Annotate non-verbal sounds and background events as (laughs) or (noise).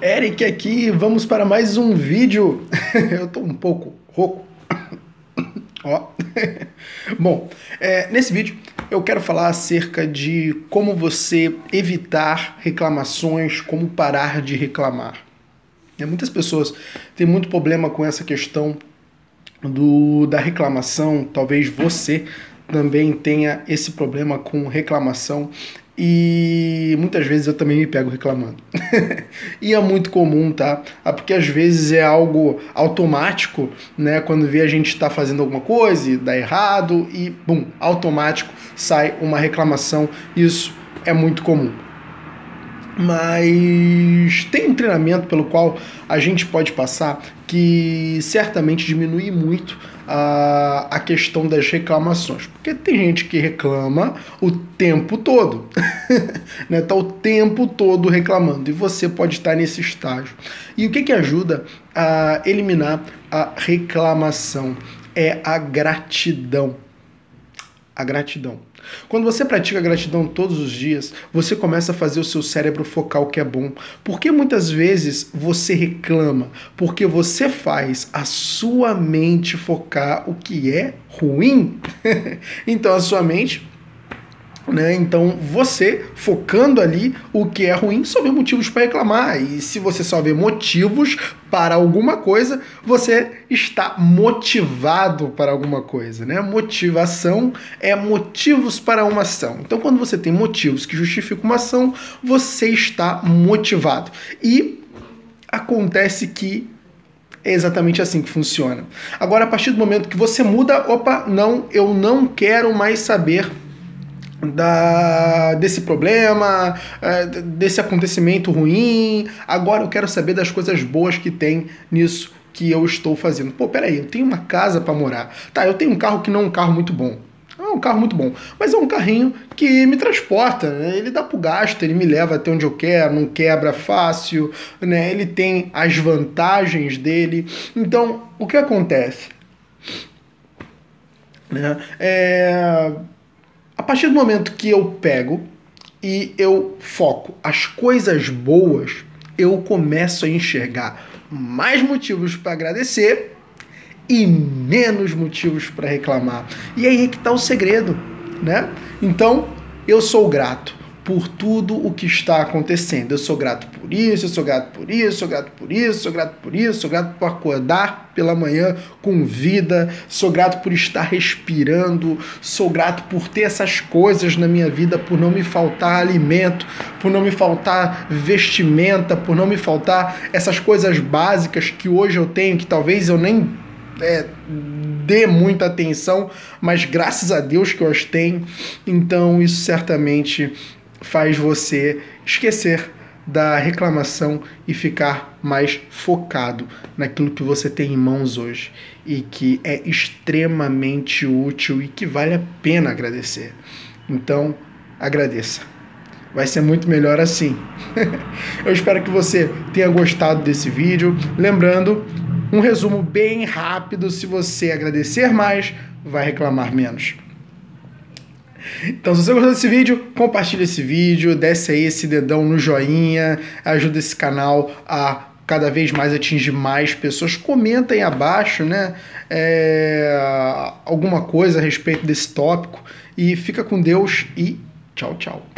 Eric aqui, vamos para mais um vídeo. (laughs) Eu tô um pouco rouco. (coughs) Ó. (laughs) Bom, é, nesse vídeo eu quero falar acerca de como você evitar reclamações, como parar de reclamar. É, muitas pessoas têm muito problema com essa questão do, da reclamação. Talvez você também tenha esse problema com reclamação e muitas vezes eu também me pego reclamando. (laughs) e é muito comum, tá? Ah, porque às vezes é algo automático, né? Quando vê a gente está fazendo alguma coisa e dá errado e, bum, automático sai uma reclamação. Isso é muito comum. Mas tem um treinamento pelo qual a gente pode passar que certamente diminui muito a, a questão das reclamações. Porque tem gente que reclama o tempo todo, (laughs) né? Tá o tempo todo reclamando e você pode estar nesse estágio. E o que, que ajuda a eliminar a reclamação? É a gratidão. A gratidão. Quando você pratica gratidão todos os dias, você começa a fazer o seu cérebro focar o que é bom. Porque muitas vezes você reclama? Porque você faz a sua mente focar o que é ruim. (laughs) então a sua mente né? Então, você focando ali o que é ruim, só vê motivos para reclamar. E se você só vê motivos para alguma coisa, você está motivado para alguma coisa. Né? Motivação é motivos para uma ação. Então, quando você tem motivos que justificam uma ação, você está motivado. E acontece que é exatamente assim que funciona. Agora, a partir do momento que você muda, opa, não, eu não quero mais saber da, desse problema, é, desse acontecimento ruim. Agora eu quero saber das coisas boas que tem nisso que eu estou fazendo. Pô, peraí, eu tenho uma casa para morar. Tá, eu tenho um carro que não é um carro muito bom. É um carro muito bom, mas é um carrinho que me transporta, né? ele dá pro gasto, ele me leva até onde eu quero, não quebra fácil, né? ele tem as vantagens dele. Então, o que acontece? Né? É partir do momento que eu pego e eu foco as coisas boas, eu começo a enxergar mais motivos para agradecer e menos motivos para reclamar. E aí é que está o segredo, né? Então, eu sou grato por tudo o que está acontecendo. Eu sou grato por isso, eu sou grato por isso, sou grato por isso, sou grato por isso, sou grato por acordar pela manhã com vida, sou grato por estar respirando, sou grato por ter essas coisas na minha vida, por não me faltar alimento, por não me faltar vestimenta, por não me faltar essas coisas básicas que hoje eu tenho, que talvez eu nem é, dê muita atenção, mas graças a Deus que eu as tenho. Então, isso certamente faz você esquecer da reclamação e ficar mais focado naquilo que você tem em mãos hoje e que é extremamente útil e que vale a pena agradecer. Então, agradeça. Vai ser muito melhor assim. (laughs) Eu espero que você tenha gostado desse vídeo. Lembrando, um resumo bem rápido: se você agradecer mais, vai reclamar menos. Então, se você gostou desse vídeo, compartilha esse vídeo, desce aí esse dedão no joinha, ajuda esse canal a cada vez mais atingir mais pessoas. Comentem abaixo, né? É, alguma coisa a respeito desse tópico. E fica com Deus e tchau, tchau.